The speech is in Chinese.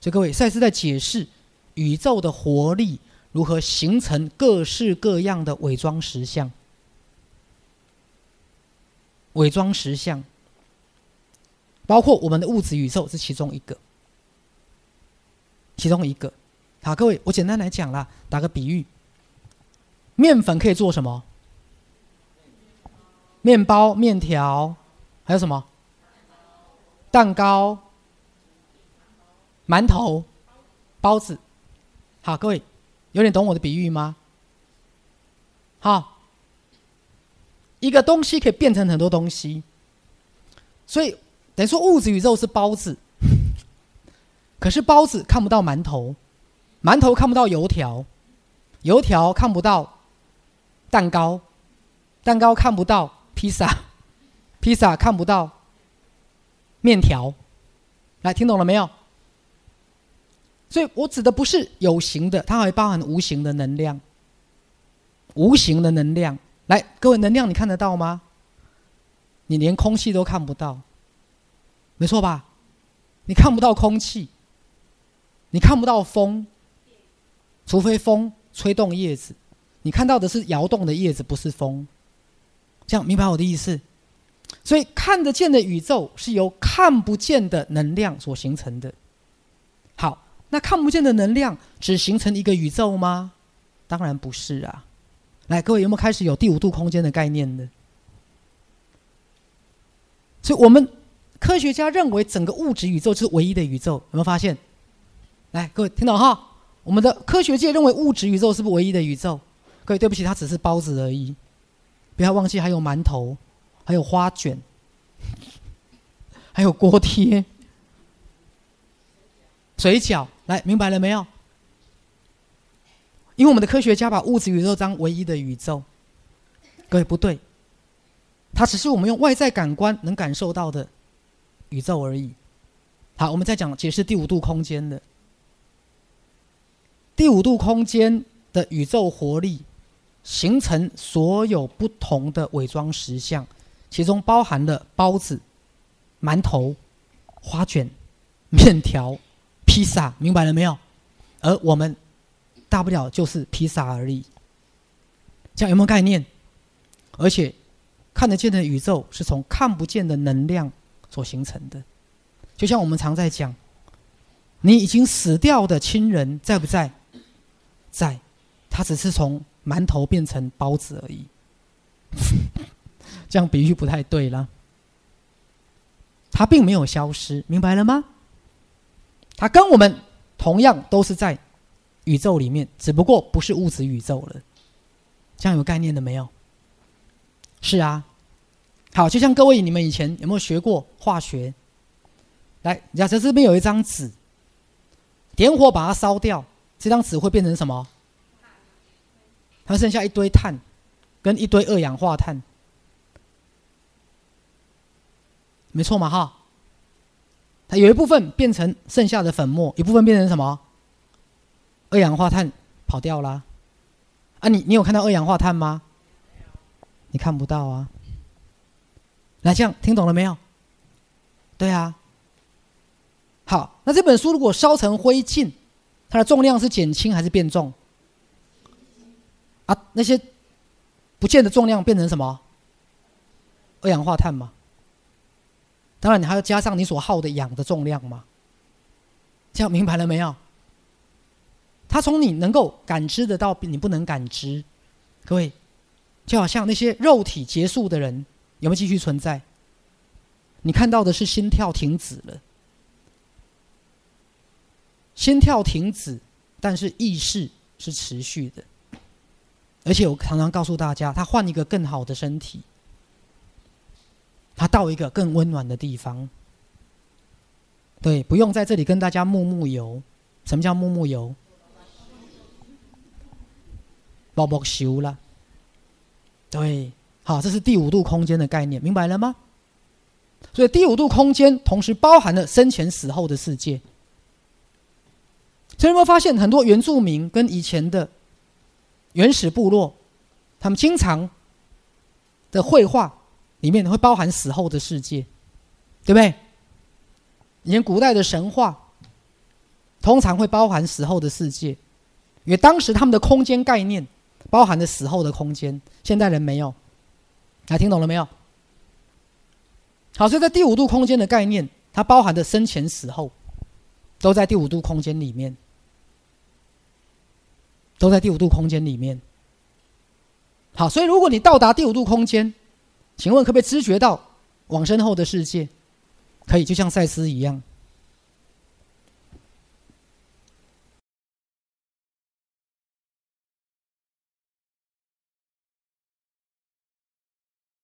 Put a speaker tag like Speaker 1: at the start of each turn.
Speaker 1: 所以各位，赛斯在解释宇宙的活力如何形成各式各样的伪装实像。伪装实像，包括我们的物质宇宙是其中一个，其中一个。好，各位，我简单来讲啦，打个比喻，面粉可以做什么？面包、面条，还有什么？蛋糕、馒头、包子。好，各位，有点懂我的比喻吗？好。一个东西可以变成很多东西，所以等于说物质宇宙是包子，可是包子看不到馒头，馒头看不到油条，油条看不到蛋糕，蛋糕看不到披萨，披萨看不到面条，来听懂了没有？所以我指的不是有形的，它还包含无形的能量，无形的能量。来，各位，能量你看得到吗？你连空气都看不到，没错吧？你看不到空气，你看不到风，除非风吹动叶子，你看到的是摇动的叶子，不是风。这样明白我的意思？所以看得见的宇宙是由看不见的能量所形成的。那看不见的能量只形成一个宇宙吗？当然不是啊。来，各位有没有开始有第五度空间的概念呢？所以，我们科学家认为整个物质宇宙是唯一的宇宙，有没有发现？来，各位听懂哈？我们的科学界认为物质宇宙是不是唯一的宇宙？各位，对不起，它只是包子而已。不要忘记，还有馒头，还有花卷，还有锅贴、水饺。来，明白了没有？因为我们的科学家把物质宇宙当唯一的宇宙，各位不对，它只是我们用外在感官能感受到的宇宙而已。好，我们再讲解释第五度空间的第五度空间的宇宙活力，形成所有不同的伪装实像，其中包含了包子、馒头、花卷、面条、披萨，明白了没有？而我们。大不了就是披萨而已，这样有没有概念？而且看得见的宇宙是从看不见的能量所形成的，就像我们常在讲，你已经死掉的亲人在不在？在，他只是从馒头变成包子而已。这样比喻不太对了，他并没有消失，明白了吗？它跟我们同样都是在。宇宙里面，只不过不是物质宇宙了，这样有概念的没有？是啊，好，就像各位你们以前有没有学过化学？来，假设这边有一张纸，点火把它烧掉，这张纸会变成什么？它剩下一堆碳，跟一堆二氧化碳，没错嘛哈？它有一部分变成剩下的粉末，一部分变成什么？二氧化碳跑掉了，啊，你你有看到二氧化碳吗？你看不到啊。来，这样听懂了没有？对啊。好，那这本书如果烧成灰烬，它的重量是减轻还是变重？啊，那些不见的重量变成什么？二氧化碳吗？当然，你还要加上你所耗的氧的重量嘛。这样明白了没有？他从你能够感知得到，你不能感知，各位，就好像那些肉体结束的人，有没有继续存在？你看到的是心跳停止了，心跳停止，但是意识是持续的，而且我常常告诉大家，他换一个更好的身体，他到一个更温暖的地方，对，不用在这里跟大家木木游。什么叫沐沐油？包包修了，对，好，这是第五度空间的概念，明白了吗？所以第五度空间同时包含了生前死后的世界。所以有没有发现，很多原住民跟以前的原始部落，他们经常的绘画里面会包含死后的世界，对不对？以前古代的神话，通常会包含死后的世界，因为当时他们的空间概念包含了死后的空间，现代人没有。大家听懂了没有？好，所以在第五度空间的概念，它包含的生前死后，都在第五度空间里面，都在第五度空间里面。好，所以如果你到达第五度空间，请问可不可以知觉到往身后的世界？可以，就像赛斯一样。